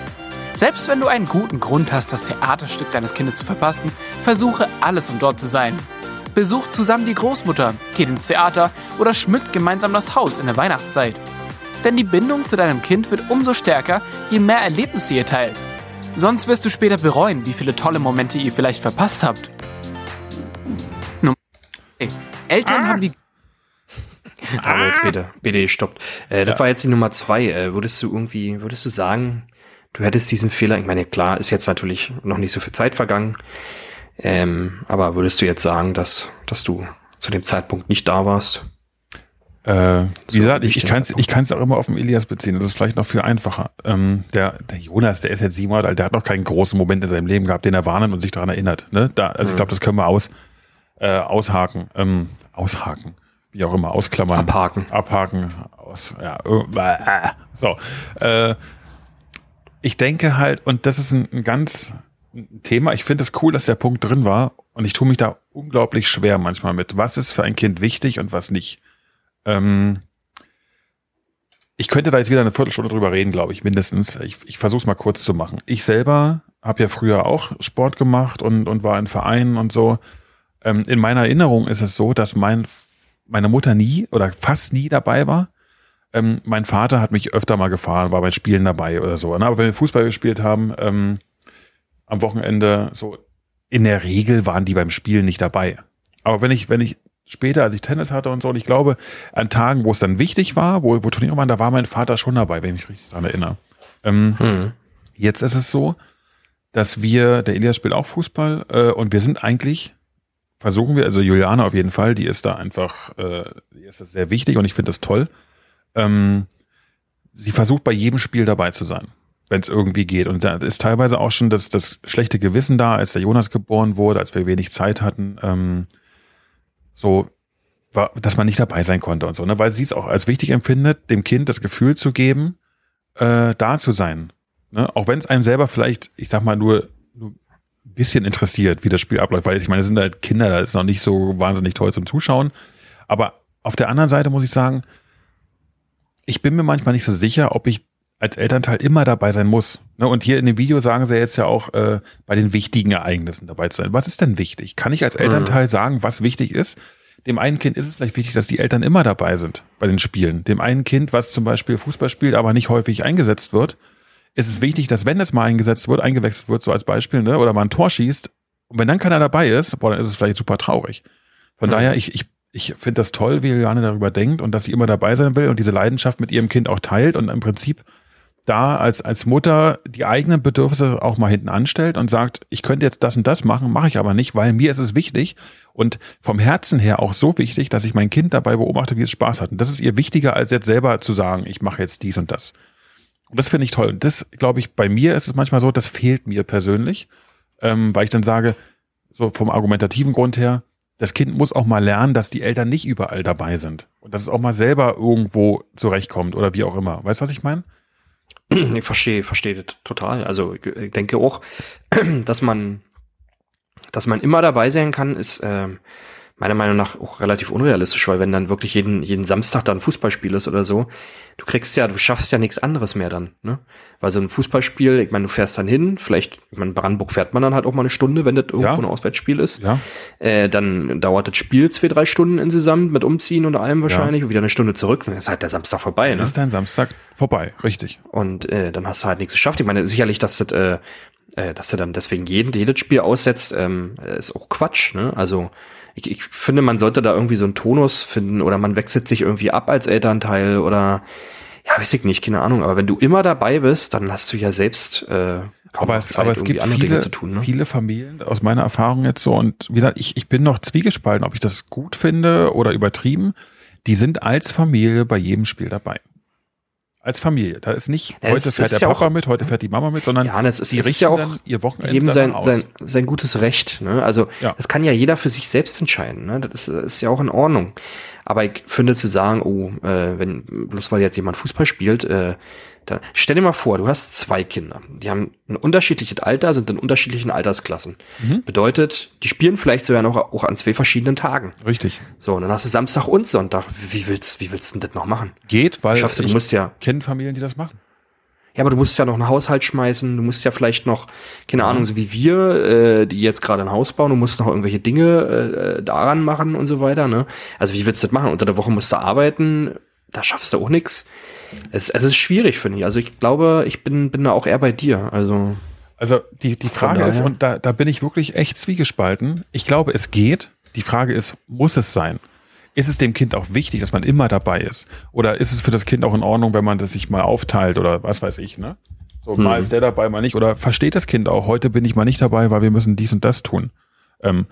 Selbst wenn du einen guten Grund hast, das Theaterstück deines Kindes zu verpassen, versuche alles, um dort zu sein. Besucht zusammen die Großmutter, geht ins Theater oder schmückt gemeinsam das Haus in der Weihnachtszeit. Denn die Bindung zu deinem Kind wird umso stärker, je mehr Erlebnisse ihr teilt. Sonst wirst du später bereuen, wie viele tolle Momente ihr vielleicht verpasst habt. Nummer drei. Eltern haben die <laughs> Aber jetzt bitte, bitte stoppt. Äh, das war jetzt die Nummer zwei. Äh, würdest du irgendwie, würdest du sagen, du hättest diesen Fehler, ich meine, klar, ist jetzt natürlich noch nicht so viel Zeit vergangen, ähm, aber würdest du jetzt sagen, dass, dass du zu dem Zeitpunkt nicht da warst? Äh, wie gesagt, ich, ich kann es Punkt. ich kann's auch immer auf den Elias beziehen. Das ist vielleicht noch viel einfacher. Ähm, der, der Jonas, der ist jetzt sieben Jahre alt, der hat noch keinen großen Moment in seinem Leben gehabt, den er warnen und sich daran erinnert. Ne? Da, also ich glaube, das können wir aus, äh, aushaken. Ähm, aushaken. Wie auch immer, ausklammern. Abhaken. Abhaken. Aus, ja, äh, so. Äh, ich denke halt, und das ist ein, ein ganz ein Thema, ich finde es cool, dass der Punkt drin war und ich tue mich da unglaublich schwer manchmal mit. Was ist für ein Kind wichtig und was nicht? Ähm, ich könnte da jetzt wieder eine Viertelstunde drüber reden, glaube ich, mindestens. Ich, ich versuche es mal kurz zu machen. Ich selber habe ja früher auch Sport gemacht und, und war in Vereinen und so. Ähm, in meiner Erinnerung ist es so, dass mein, meine Mutter nie oder fast nie dabei war. Ähm, mein Vater hat mich öfter mal gefahren, war bei Spielen dabei oder so. Ne? Aber wenn wir Fußball gespielt haben, ähm, am Wochenende, so in der Regel waren die beim Spielen nicht dabei. Aber wenn ich, wenn ich später, als ich Tennis hatte und so, und ich glaube, an Tagen, wo es dann wichtig war, wo, wo Turniere waren, da war mein Vater schon dabei, wenn ich mich richtig daran erinnere. Ähm, Hm. Jetzt ist es so, dass wir, der Elias spielt auch Fußball, äh, und wir sind eigentlich, versuchen wir, also Juliane auf jeden Fall, die ist da einfach, äh, die ist das sehr wichtig und ich finde das toll. Ähm, sie versucht bei jedem Spiel dabei zu sein, wenn es irgendwie geht. Und da ist teilweise auch schon das, das schlechte Gewissen da, als der Jonas geboren wurde, als wir wenig Zeit hatten, ähm, so, war, dass man nicht dabei sein konnte und so, ne? weil sie es auch als wichtig empfindet, dem Kind das Gefühl zu geben, äh, da zu sein. Ne? Auch wenn es einem selber vielleicht, ich sag mal, nur, nur ein bisschen interessiert, wie das Spiel abläuft, weil ich meine, es sind halt Kinder, da ist noch nicht so wahnsinnig toll zum Zuschauen. Aber auf der anderen Seite muss ich sagen, ich bin mir manchmal nicht so sicher, ob ich als Elternteil immer dabei sein muss. Ne? Und hier in dem Video sagen sie jetzt ja auch, äh, bei den wichtigen Ereignissen dabei zu sein. Was ist denn wichtig? Kann ich als Elternteil sagen, was wichtig ist? Dem einen Kind ist es vielleicht wichtig, dass die Eltern immer dabei sind bei den Spielen. Dem einen Kind, was zum Beispiel Fußball spielt, aber nicht häufig eingesetzt wird, ist es wichtig, dass wenn es mal eingesetzt wird, eingewechselt wird, so als Beispiel, ne, oder mal ein Tor schießt, und wenn dann keiner dabei ist, boah, dann ist es vielleicht super traurig. Von Mhm. daher, ich, ich, ich finde das toll, wie Juliane darüber denkt und dass sie immer dabei sein will und diese Leidenschaft mit ihrem Kind auch teilt und im Prinzip da als, als Mutter die eigenen Bedürfnisse auch mal hinten anstellt und sagt, ich könnte jetzt das und das machen, mache ich aber nicht, weil mir ist es wichtig und vom Herzen her auch so wichtig, dass ich mein Kind dabei beobachte, wie es Spaß hat. Und das ist ihr wichtiger, als jetzt selber zu sagen, ich mache jetzt dies und das. Und das finde ich toll. Und das, glaube ich, bei mir ist es manchmal so, das fehlt mir persönlich, ähm, weil ich dann sage, so vom argumentativen Grund her, das Kind muss auch mal lernen, dass die Eltern nicht überall dabei sind. Und dass es auch mal selber irgendwo zurechtkommt oder wie auch immer. Weißt du, was ich meine? <clears throat> Ich verstehe, verstehe total. Also ich denke auch, <clears throat> dass man, dass man immer dabei sein kann, ist, ähm, meiner Meinung nach auch relativ unrealistisch, weil wenn dann wirklich jeden, jeden Samstag dann ein Fußballspiel ist oder so, du kriegst ja, du schaffst ja nichts anderes mehr dann, ne? Weil so ein Fußballspiel, ich meine, du fährst dann hin, vielleicht, ich meine, Brandenburg fährt man dann halt auch mal eine Stunde, wenn das irgendwo Ja. ein Auswärtsspiel ist. Ja. Äh, dann dauert das Spiel zwei, drei Stunden insgesamt mit Umziehen und allem wahrscheinlich und wieder eine Stunde zurück, dann ist halt der Samstag vorbei, Dann ne? ist dein Samstag vorbei, richtig. Und äh, dann hast du halt nichts geschafft. Ich meine, sicherlich, dass das, äh, äh, dass du dann deswegen jeden, jedes Spiel aussetzt, ähm, ist auch Quatsch, ne? Also ich, ich finde, man sollte da irgendwie so einen Tonus finden oder man wechselt sich irgendwie ab als Elternteil oder ja, weiß ich nicht, keine Ahnung. Aber wenn du immer dabei bist, dann hast du ja selbst äh, kaum Aber es, Zeit, aber es gibt andere viele, Dinge zu tun. Ne? viele Familien aus meiner Erfahrung jetzt so und wie gesagt, ich, ich bin noch zwiegespalten, ob ich das gut finde oder übertrieben. Die sind als Familie bei jedem Spiel dabei. Als Familie. Da ist nicht, Ja, heute fährt der ja Papa mit, heute fährt die Mama mit, sondern Ja, das ist, die ist richten ja auch ihr Wochenende jedem sein, aus. sein, sein gutes Recht. Ne? Also Ja. das kann ja jeder für sich selbst entscheiden. Ne? Das ist, ist ja auch in Ordnung. Aber ich finde zu sagen, oh, äh, wenn bloß weil jetzt jemand Fußball spielt, äh, dann stell dir mal vor, du hast zwei Kinder, die haben ein unterschiedliches Alter, sind in unterschiedlichen Altersklassen. Mhm. Bedeutet, die spielen vielleicht sogar noch auch an zwei verschiedenen Tagen. Richtig. So, und dann hast du Samstag und Sonntag. Wie willst, wie willst du denn das noch machen? Geht, weil Schaffst du, du musst ja, kenne Familien, die das machen. ja, aber du musst ja noch einen Haushalt schmeißen, du musst ja vielleicht noch, keine Ahnung, so wie wir, äh, die jetzt gerade ein Haus bauen, du musst noch irgendwelche Dinge äh, daran machen und so weiter, ne? Also wie willst du das machen? Unter der Woche musst du arbeiten, da schaffst du auch nix. Es, es ist schwierig, finde ich. Also ich glaube, ich bin, bin da auch eher bei dir. Also, Also die, die Frage ist, und da, da bin ich wirklich echt zwiegespalten. Ich glaube, es geht. Die Frage ist, muss es sein? Ist es dem Kind auch wichtig, dass man immer dabei ist? Oder ist es für das Kind auch in Ordnung, wenn man das sich mal aufteilt oder was weiß ich, ne? So, mal ist der dabei, mal nicht. Oder versteht das Kind auch, heute bin ich mal nicht dabei, weil wir müssen dies und das tun? Ähm,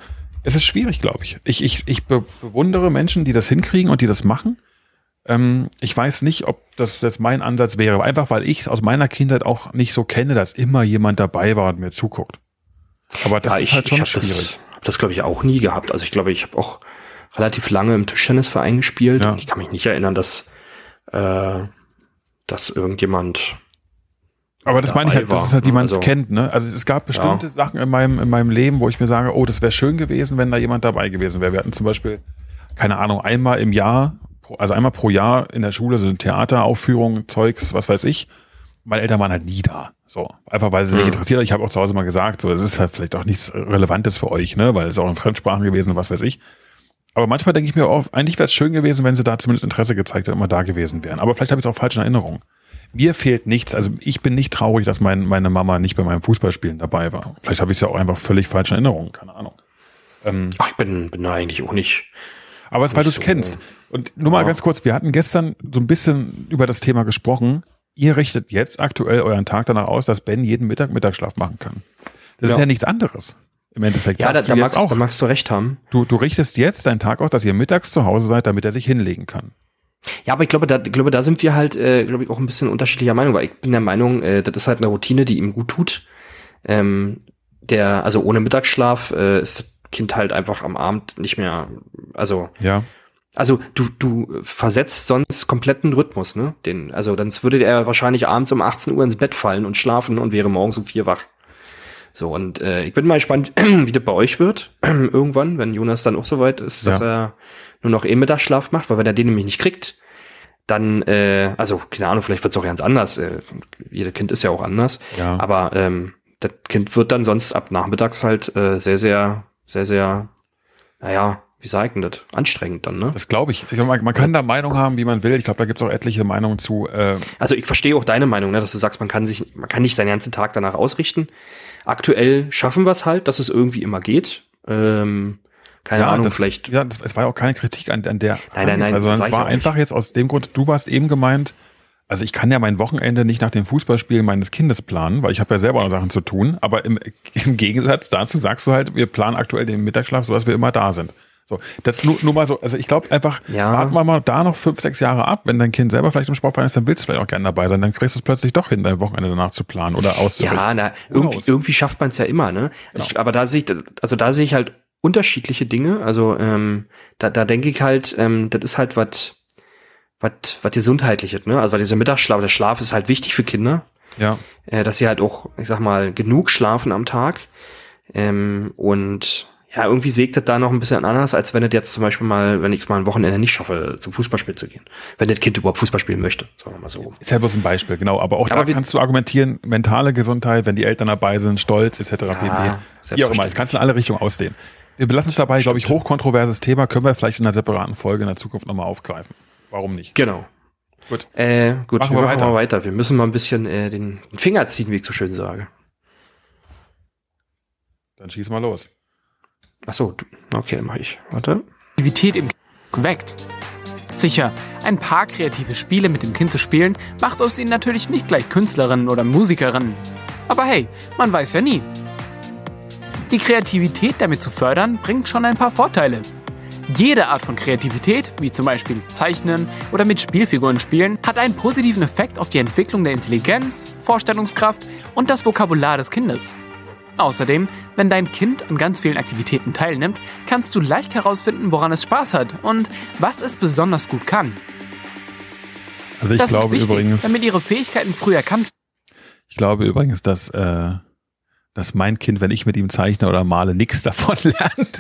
es ist schwierig, glaube ich. Ich, ich, ich be bewundere Menschen, die das hinkriegen und die das machen. Ähm, ich weiß nicht, ob das, das mein Ansatz wäre. Einfach weil ich es aus meiner Kindheit auch nicht so kenne, dass immer jemand dabei war und mir zuguckt. Aber das ja, ist ich, halt ich schon habe schwierig. das, hab das glaube ich, auch nie gehabt. Also ich glaube, ich habe auch relativ lange im Tischtennisverein gespielt. Ja. Und ich kann mich nicht erinnern, dass, äh, dass irgendjemand Aber das meine ich halt, dabei das ist war, halt, wie ne? man es Also- kennt. Ne? Also es gab bestimmte Sachen in meinem, in meinem Leben, wo ich mir sage, oh, das wäre schön gewesen, wenn da jemand dabei gewesen wäre. Wir hatten zum Beispiel, keine Ahnung, einmal im Jahr, pro- also einmal pro Jahr in der Schule so eine Theateraufführung, Zeugs, was weiß ich. Meine Eltern waren halt nie da. So, einfach weil sie sich Mhm. interessiert hat. Ich habe auch zu Hause mal gesagt, so, es ist halt vielleicht auch nichts Relevantes für euch, ne, weil es auch in Fremdsprachen gewesen und was weiß ich. Aber manchmal denke ich mir auch, eigentlich wäre es schön gewesen, wenn sie da zumindest Interesse gezeigt hätten, immer da gewesen wären. Aber vielleicht habe ich es auch falsch in Erinnerung. Mir fehlt nichts. Also ich bin nicht traurig, dass mein, meine Mama nicht bei meinem Fußballspielen dabei war. Vielleicht habe ich es ja auch einfach völlig falsch in Erinnerung. Keine Ahnung. Ähm, Ach, ich bin, bin da eigentlich auch nicht. Aber es, weil du es kennst. Und nur mal ja. ganz kurz, wir hatten gestern so ein bisschen über das Thema gesprochen. Ihr richtet jetzt aktuell euren Tag danach aus, dass Ben jeden Mittag Mittagsschlaf machen kann. Das ist Ja. ja nichts anderes. Im Endeffekt. Ja, da, da, magst, auch. da magst du recht haben. Du, du richtest jetzt deinen Tag aus, dass ihr mittags zu Hause seid, damit er sich hinlegen kann. Ja, aber ich glaube, da, glaube, da sind wir halt, äh, glaube ich, auch ein bisschen unterschiedlicher Meinung, weil ich bin der Meinung, äh, das ist halt eine Routine, die ihm gut tut. Ähm, der, also ohne Mittagsschlaf äh, ist das Kind halt einfach am Abend nicht mehr, also Ja. Also du, du versetzt sonst kompletten Rhythmus, ne? Den, also dann würde er wahrscheinlich abends um 18 Uhr ins Bett fallen und schlafen und wäre morgens um vier wach. So, und äh, ich bin mal gespannt, <clears throat> wie das bei euch wird, <clears throat> irgendwann, wenn Jonas dann auch so weit ist, dass er nur noch eh Mittagsschlaf macht, weil wenn er den nämlich nicht kriegt, dann, äh, also, keine Ahnung, vielleicht wird es auch ganz anders. Äh, jeder Kind ist ja auch anders. Ja. Aber ähm, das Kind wird dann sonst ab nachmittags halt äh, sehr, sehr, sehr, sehr, naja, wie sag ich denn das? Anstrengend dann, ne? Das glaube ich. ich man, man kann da Meinung haben, wie man will. Ich glaube, da gibt es auch etliche Meinungen zu. Äh, Also ich verstehe auch deine Meinung, ne, dass du sagst, man kann sich, man kann nicht seinen ganzen Tag danach ausrichten. Aktuell schaffen wir es halt, dass es irgendwie immer geht. Ähm, keine Ahnung, das, vielleicht. Ja, das, es war ja auch keine Kritik an, an der. Nein, nein, nein, Also, es war auch nicht. einfach jetzt aus dem Grund, du warst eben gemeint, also ich kann ja mein Wochenende nicht nach dem Fußballspielen meines Kindes planen, weil ich habe ja selber noch Sachen zu tun. Aber im, <laughs> im Gegensatz dazu sagst du halt, wir planen aktuell den Mittagsschlaf, so dass wir immer da sind. So, das nur, nur mal so, also ich glaube einfach, Ja. warten wir mal da noch fünf, sechs Jahre ab. Wenn dein Kind selber vielleicht im Sportverein ist, dann willst du vielleicht auch gerne dabei sein. Dann kriegst du es plötzlich doch hin, dein Wochenende danach zu planen oder auszurichten. Ja, na, irgendwie, knows? irgendwie schafft man es ja immer, ne? Ich, aber da sehe ich, also da sehe ich halt unterschiedliche Dinge. Also ähm, da, da denke ich halt, ähm, das ist halt was was was gesundheitliches, ne? Also weil dieser Mittagsschlaf, der Schlaf ist halt wichtig für Kinder, Ja. äh, dass sie halt auch, ich sag mal, genug schlafen am Tag. Ähm, und ja, irgendwie sägt das da noch ein bisschen anders, als wenn es jetzt zum Beispiel mal, wenn ich mal ein Wochenende nicht schaffe, zum Fußballspiel zu gehen. Wenn das Kind überhaupt Fußball spielen möchte, sagen wir mal so. Ist ja bloß ein Beispiel, genau. Aber auch Aber da kannst du argumentieren, mentale Gesundheit, wenn die Eltern dabei sind, Stolz etc. pp. Wie auch immer, das kannst du in alle Richtungen ausdehnen. Wir belassen es dabei, glaube ich, hochkontroverses Thema, können wir vielleicht in einer separaten Folge in der Zukunft nochmal aufgreifen. Warum nicht? Genau. Gut. Äh, gut, Machen wir wir machen weiter. mal weiter. Wir müssen mal ein bisschen äh, den Finger ziehen, wie ich so schön sage. Dann schieß mal los. Ach so, du, okay, mache ich. Warte. Kreativität im Kind weckt. Sicher, ein paar kreative Spiele mit dem Kind zu spielen, macht aus ihnen natürlich nicht gleich Künstlerin oder Musikerin. Aber hey, man weiß ja nie. Die Kreativität damit zu fördern, bringt schon ein paar Vorteile. Jede Art von Kreativität, wie zum Beispiel Zeichnen oder mit Spielfiguren spielen, hat einen positiven Effekt auf die Entwicklung der Intelligenz, Vorstellungskraft und das Vokabular des Kindes. Außerdem, wenn dein Kind an ganz vielen Aktivitäten teilnimmt, kannst du leicht herausfinden, woran es Spaß hat und was es besonders gut kann. Also ich das glaube ist wichtig, übrigens, damit ihre Fähigkeiten früh erkannt ich glaube übrigens, dass, äh, dass mein Kind, wenn ich mit ihm zeichne oder male, nichts davon <laughs> lernt.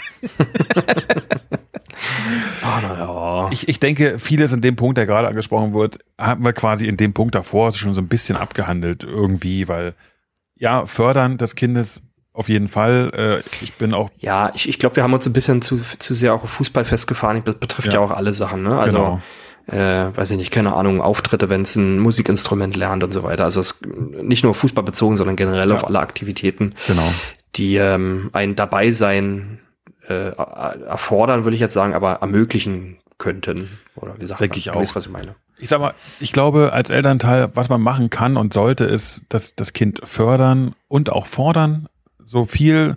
Ah, na ja. Ich, ich denke, vieles in dem Punkt, der gerade angesprochen wird, haben wir quasi in dem Punkt davor schon so ein bisschen abgehandelt irgendwie, weil ja, fördern des Kindes auf jeden Fall. Äh, ich bin auch Ja, ich, ich glaube, wir haben uns ein bisschen zu, zu sehr auch auf Fußball festgefahren. Das betrifft ja, Ja. auch alle Sachen, ne? Also, Genau. äh, weiß ich nicht, keine Ahnung, Auftritte, wenn es ein Musikinstrument lernt und so weiter. Also es nicht nur Fußball bezogen, sondern generell Ja. auf alle Aktivitäten, genau. die ähm, ein Dabeisein äh, erfordern, würde ich jetzt sagen, aber ermöglichen könnten. Oder wie sagt Denke ich auch. weißt, was ich meine. Ich sag mal, ich glaube, als Elternteil, was man machen kann und sollte, ist, dass das Kind fördern und auch fordern, so viel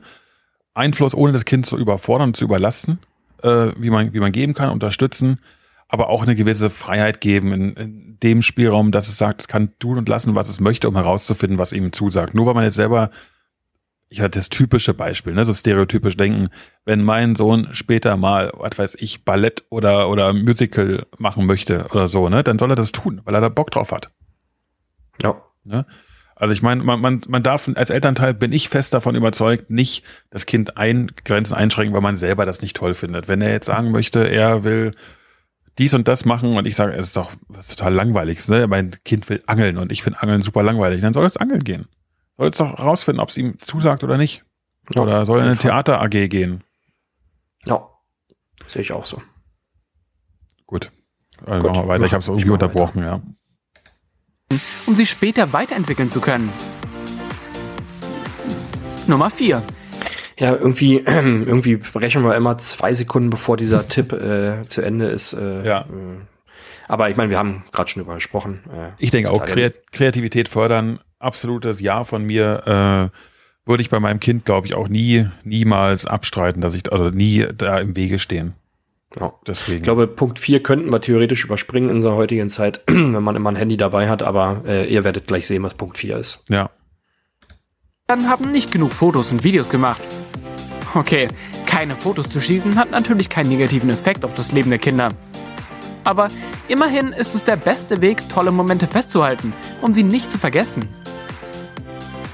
Einfluss, ohne das Kind zu überfordern zu überlasten, äh, wie man, wie man geben kann, unterstützen, aber auch eine gewisse Freiheit geben in, in dem Spielraum, dass es sagt, es kann tun und lassen, was es möchte, um herauszufinden, was ihm zusagt. Nur weil man jetzt selber, ich hatte das typische Beispiel, ne, so stereotypisch denken, wenn mein Sohn später mal, was weiß ich, Ballett oder, oder Musical machen möchte oder so, ne, dann soll er das tun, weil er da Bock drauf hat. Ja. Ne? Also ich meine, man, man, man darf als Elternteil, bin ich fest davon überzeugt, nicht das Kind ein, Grenzen einschränken, weil man selber das nicht toll findet. Wenn er jetzt sagen möchte, er will dies und das machen und ich sage, es ist doch was total langweilig. Ne? Mein Kind will angeln und ich finde Angeln super langweilig, dann soll es angeln gehen. Soll es doch rausfinden, ob es ihm zusagt oder nicht. Ja, oder soll er in eine. Theater AG gehen. Ja. Sehe ich auch so. Gut. Also Gut. machen wir weiter. Ich habe es irgendwie unterbrochen, ja. Um sie später weiterentwickeln zu können. Nummer 4. Ja, irgendwie, <clears throat> irgendwie brechen wir immer zwei Sekunden, bevor dieser <laughs> Tipp äh, zu Ende ist. Äh, Ja. Äh, aber ich meine, wir haben gerade schon drüber gesprochen. Äh, Ich denke auch, Kreat Kreativität fördern, absolutes Ja von mir. Äh, würde ich bei meinem Kind, glaube ich, auch nie, niemals abstreiten, dass ich, also nie da im Wege stehen. Ja. Deswegen. Ich glaube, Punkt 4 könnten wir theoretisch überspringen in unserer heutigen Zeit, <clears throat> wenn man immer ein Handy dabei hat, aber äh, ihr werdet gleich sehen, was Punkt 4 ist. ja. Dann haben nicht genug Fotos und Videos gemacht. Okay, keine Fotos zu schießen hat natürlich keinen negativen Effekt auf das Leben der Kinder. Aber immerhin ist es der beste Weg, tolle Momente festzuhalten, um sie nicht zu vergessen.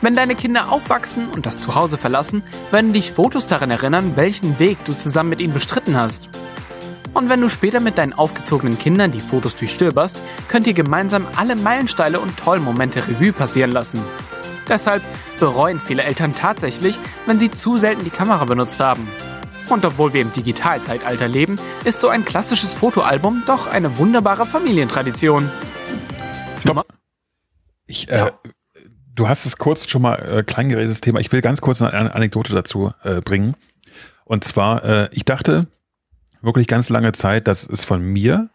Wenn deine Kinder aufwachsen und das Zuhause verlassen, werden dich Fotos daran erinnern, welchen Weg du zusammen mit ihnen bestritten hast. Und wenn du später mit deinen aufgezogenen Kindern die Fotos durchstöberst, könnt ihr gemeinsam alle Meilensteine und tollen Momente Revue passieren lassen. Deshalb bereuen viele Eltern tatsächlich, wenn sie zu selten die Kamera benutzt haben. Und obwohl wir im Digitalzeitalter leben, ist so ein klassisches Fotoalbum doch eine wunderbare Familientradition. Stopp. Ich, äh, Ja. du hast es kurz schon mal äh, klein geredetes Thema. Ich will ganz kurz eine An- Anekdote dazu äh, bringen. Und zwar, äh, ich dachte wirklich ganz lange Zeit, dass es von mir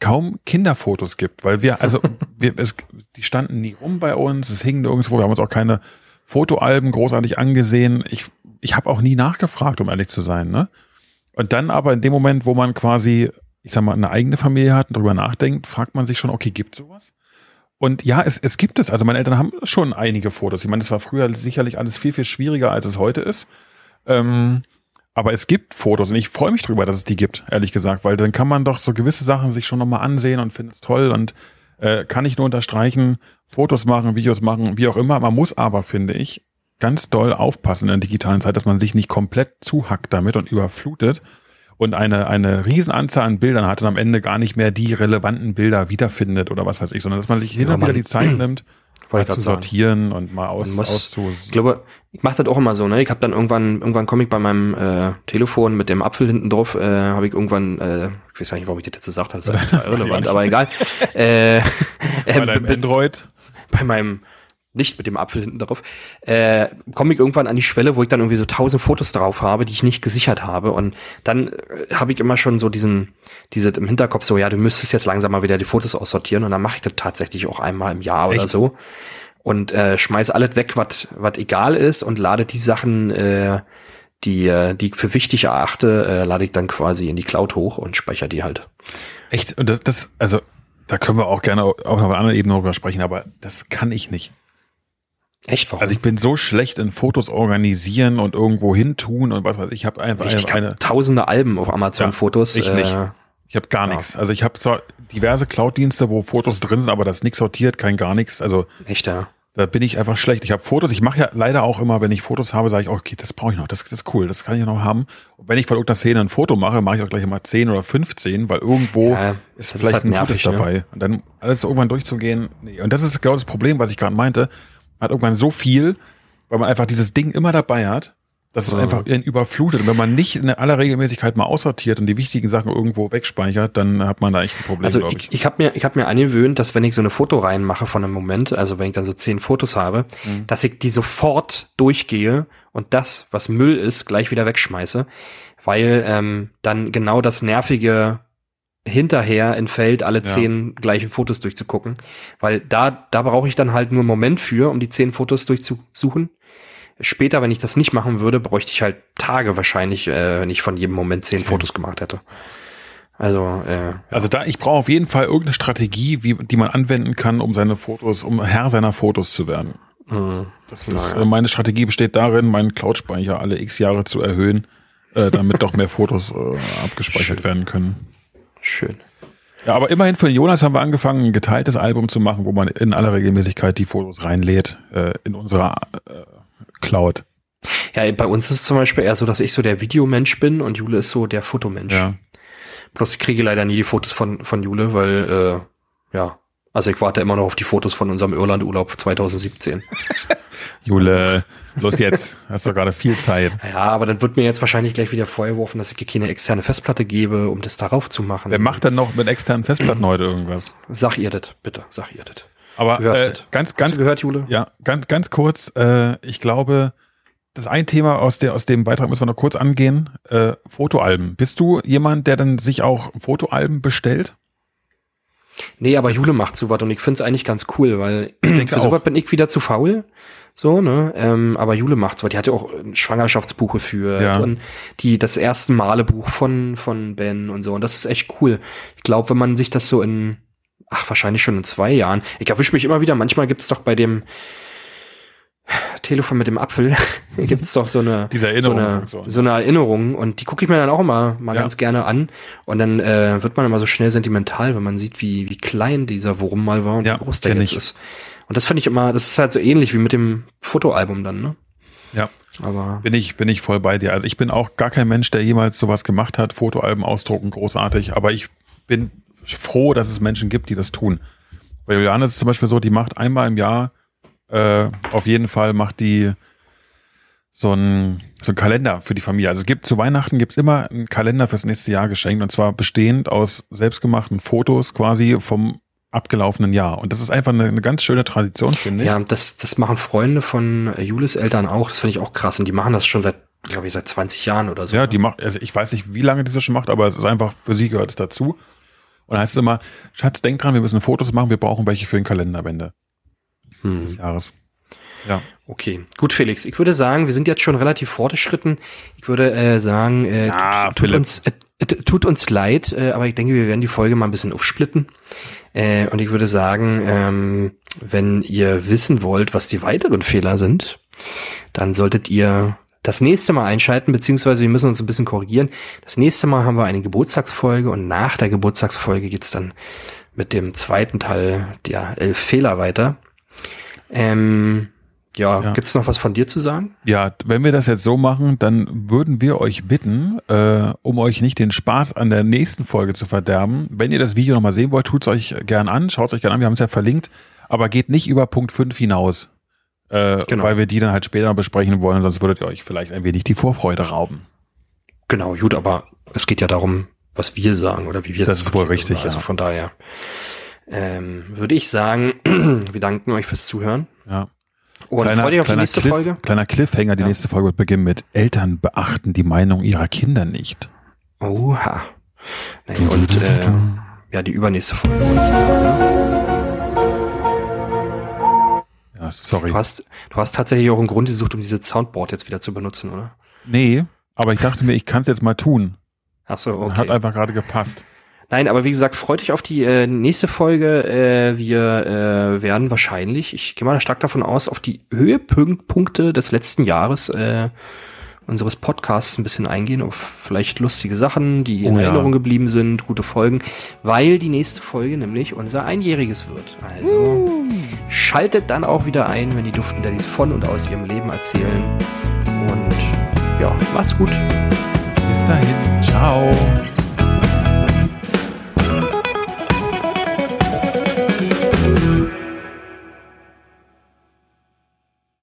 kaum Kinderfotos gibt, weil wir, also <laughs> wir, es, die standen nie rum bei uns, es hingen nirgendwo, wir haben uns auch keine Fotoalben großartig angesehen. Ich, ich habe auch nie nachgefragt, um ehrlich zu sein. Ne? Und dann aber in dem Moment, wo man quasi, ich sag mal, eine eigene Familie hat und darüber nachdenkt, fragt man sich schon, okay, gibt sowas? Und ja, es, es gibt es. Also meine Eltern haben schon einige Fotos. Ich meine, das war früher sicherlich alles viel, viel schwieriger, als es heute ist. Ähm, Aber es gibt Fotos und ich freue mich drüber, dass es die gibt, ehrlich gesagt, weil dann kann man doch so gewisse Sachen sich schon nochmal ansehen und findet es toll und äh, kann ich nur unterstreichen, Fotos machen, Videos machen, wie auch immer. Man muss aber, finde ich, ganz doll aufpassen in der digitalen Zeit, dass man sich nicht komplett zuhackt damit und überflutet und eine, eine Riesenanzahl an Bildern hat und am Ende gar nicht mehr die relevanten Bilder wiederfindet oder was weiß ich, sondern dass man sich hin und wieder die Zeit nimmt, mal zu sortieren sagen. und mal aus, muss, auszu. Ich glaube, ich mache das auch immer so, ne? Ich habe dann irgendwann, irgendwann komme ich bei meinem äh, Telefon mit dem Apfel hinten drauf, äh, habe ich irgendwann, äh, ich weiß nicht, warum ich das jetzt gesagt habe, das ist total <laughs> irrelevant, aber egal. <laughs> äh, <laughs> bei deinem Android? Bei meinem nicht mit dem Apfel hinten drauf, äh, komme ich irgendwann an die Schwelle, wo ich dann irgendwie so tausend Fotos drauf habe, die ich nicht gesichert habe. Und dann äh, habe ich immer schon so diesen, diese im Hinterkopf so, ja, du müsstest jetzt langsam mal wieder die Fotos aussortieren. Und dann mache ich das tatsächlich auch einmal im Jahr Echt? oder so. Und äh, schmeiß alles weg, was was egal ist und lade die Sachen, äh, die, äh, die ich für wichtig erachte, äh, lade ich dann quasi in die Cloud hoch und speichere die halt. Echt? Und das, das, also da können wir auch gerne auf einer anderen Ebene drüber sprechen, aber das kann ich nicht. Echt? Warum? Also ich bin so schlecht in Fotos organisieren und irgendwo hin tun und was weiß ich. Ich habe einfach ich eine, eine tausende Alben auf Amazon ja, Fotos. Ich äh, nicht. Ich habe gar ja. nichts. Also ich habe zwar diverse Cloud-Dienste, wo Fotos drin sind, aber das ist nichts sortiert, kein gar nichts. Also echt ja. Da bin ich einfach schlecht. Ich habe Fotos. Ich mache ja leider auch immer, wenn ich Fotos habe, sage ich, okay, das brauche ich noch. Das, das ist cool. Das kann ich noch haben. Und wenn ich von irgendeiner Szene ein Foto mache, mache ich auch gleich immer 10 oder 15, weil irgendwo ja, ist vielleicht halt ein nervig, gutes dabei. Ne? Und dann alles irgendwann durchzugehen. Nee. Und das ist genau das Problem, was ich gerade meinte hat irgendwann so viel, weil man einfach dieses Ding immer dabei hat, dass es einfach ihn überflutet. Und wenn man nicht in aller Regelmäßigkeit mal aussortiert und die wichtigen Sachen irgendwo wegspeichert, dann hat man da echt ein Problem, also ich. Ich, ich habe mir, ich hab mir angewöhnt, dass wenn ich so eine Fotoreihe mache von einem Moment, also wenn ich dann so zehn Fotos habe, mhm. dass ich die sofort durchgehe und das, was Müll ist, gleich wieder wegschmeiße, weil ähm, dann genau das nervige hinterher entfällt, alle ja. zehn gleichen Fotos durchzugucken. Weil da, da brauche ich dann halt nur einen Moment für, um die zehn Fotos durchzusuchen. Später, wenn ich das nicht machen würde, bräuchte ich halt Tage wahrscheinlich, äh, wenn ich von jedem Moment zehn okay. Fotos gemacht hätte. Also, äh, ja. also da, ich brauche auf jeden Fall irgendeine Strategie, wie, die man anwenden kann, um seine Fotos, um Herr seiner Fotos zu werden. Mhm. Das ist, naja. Äh, meine Strategie besteht darin, meinen Cloud-Speicher alle x Jahre zu erhöhen, äh, damit doch mehr Fotos äh, abgespeichert Schön. werden können. Schön. Ja, aber immerhin für Jonas haben wir angefangen, ein geteiltes Album zu machen, wo man in aller Regelmäßigkeit die Fotos reinlädt äh, in unserer äh, Cloud. Ja, bei uns ist es zum Beispiel eher so, dass ich so der Videomensch bin und Jule ist so der Fotomensch. Ja. Bloß ich kriege leider nie die Fotos von, von Jule, weil, äh, ja, also ich warte immer noch auf die Fotos von unserem Irland-Urlaub 2017. <laughs> Jule, los jetzt, hast du gerade viel Zeit. Ja, aber dann wird mir jetzt wahrscheinlich gleich wieder vorgeworfen, dass ich keine externe Festplatte gebe, um das darauf zu machen. Wer macht denn noch mit externen Festplatten heute irgendwas? Sag ihr das, bitte, sag ihr das. Aber äh, ganz, ganz, Hast du gehört, Jule? Ja, ganz, ganz kurz. Äh, ich glaube, das ein Thema aus der aus dem Beitrag müssen wir noch kurz angehen. Äh, Fotoalben. Bist du jemand, der dann sich auch Fotoalben bestellt? Nee, aber Jule macht sowas und ich finde es eigentlich ganz cool, weil ich denke, für sowas bin ich wieder zu faul. So, ne? Ähm, aber Jule macht sowas. Die hat ja auch ein Schwangerschaftsbuch geführt ja. und die, das erste Malebuch von, von Ben und so. Und das ist echt cool. Ich glaube, wenn man sich das so in, ach, wahrscheinlich schon in zwei Jahren. Ich erwische mich immer wieder, manchmal gibt's doch bei dem, Telefon mit dem Apfel, <laughs> gibt es doch so eine, Diese Erinnerung so, eine, so eine Erinnerung und die gucke ich mir dann auch immer mal ja. ganz gerne an und dann äh, wird man immer so schnell sentimental, wenn man sieht, wie, wie klein dieser Wurm mal war und ja, wie groß der jetzt ich. ist. Und das finde ich immer, das ist halt so ähnlich wie mit dem Fotoalbum dann, ne? Ja. Aber bin ich, bin ich voll bei dir. Also ich bin auch gar kein Mensch, der jemals sowas gemacht hat, Fotoalben ausdrucken, großartig, aber ich bin froh, dass es Menschen gibt, die das tun. Bei Juliane ist es zum Beispiel so, die macht einmal im Jahr äh, auf jeden Fall macht die so ein, so ein Kalender für die Familie. Also es gibt zu Weihnachten gibt's immer einen Kalender fürs nächste Jahr geschenkt und zwar bestehend aus selbstgemachten Fotos quasi vom abgelaufenen Jahr. Und das ist einfach eine, eine ganz schöne Tradition, finde ich. Ja, das, das machen Freunde von Julis Eltern auch. Das finde ich auch krass. Und die machen das schon seit, glaube ich, seit 20 Jahren oder so. Ja, die macht, also ich weiß nicht, wie lange die das schon macht, aber es ist einfach, für sie gehört es dazu. Und dann heißt es immer, Schatz, denk dran, wir müssen Fotos machen, wir brauchen welche für den Kalenderwende hm. des Jahres. Ja. Okay, gut, Felix. Ich würde sagen, wir sind jetzt schon relativ fortgeschritten. Ich würde äh, sagen, äh, ja, tut, uns, äh, tut uns leid, äh, aber ich denke, wir werden die Folge mal ein bisschen aufsplitten. Äh, und ich würde sagen, ähm, wenn ihr wissen wollt, was die weiteren Fehler sind, dann solltet ihr das nächste Mal einschalten, beziehungsweise wir müssen uns ein bisschen korrigieren. Das nächste Mal haben wir eine Geburtstagsfolge und nach der Geburtstagsfolge geht's dann mit dem zweiten Teil der elf Fehler weiter. Ähm, ja, Ja. gibt's noch was von dir zu sagen? Ja, wenn wir das jetzt so machen, dann würden wir euch bitten, äh, um euch nicht den Spaß an der nächsten Folge zu verderben, wenn ihr das Video nochmal sehen wollt, tut's euch gern an, schaut's euch gern an, wir haben es ja verlinkt, aber geht nicht über Punkt 5 hinaus, äh, Genau. weil wir die dann halt später besprechen wollen, sonst würdet ihr euch vielleicht ein wenig die Vorfreude rauben. Genau, gut, aber es geht ja darum, was wir sagen oder wie wir Das ist wohl richtig, Also ja. von daher ähm, würde ich sagen, <clears throat> wir danken euch fürs Zuhören Ja. und freut euch auf die nächste Cliff, Folge. Kleiner Cliffhanger, die Ja. nächste Folge wird beginnen mit Eltern beachten die Meinung ihrer Kinder nicht. Oha. Nee, und äh, ja, die übernächste Folge uns zusammen. Ne? Ja, sorry. Du hast, du hast tatsächlich auch einen Grund gesucht, um dieses Soundboard jetzt wieder zu benutzen, oder? Nee, aber ich dachte mir, ich kann es jetzt mal tun. Ach so, Hat okay. einfach gerade gepasst. Nein, aber wie gesagt, freut euch auf die äh, nächste Folge. Äh, wir äh, werden wahrscheinlich, ich gehe mal stark davon aus, auf die Höhepunkte des letzten Jahres äh, unseres Podcasts ein bisschen eingehen, auf vielleicht lustige Sachen, die in Oh ja. Erinnerung geblieben sind, gute Folgen, weil die nächste Folge nämlich unser Einjähriges wird. Also schaltet dann auch wieder ein, wenn die Duften Daddies von und aus ihrem Leben erzählen. Und ja, macht's gut. Bis dahin. Ciao.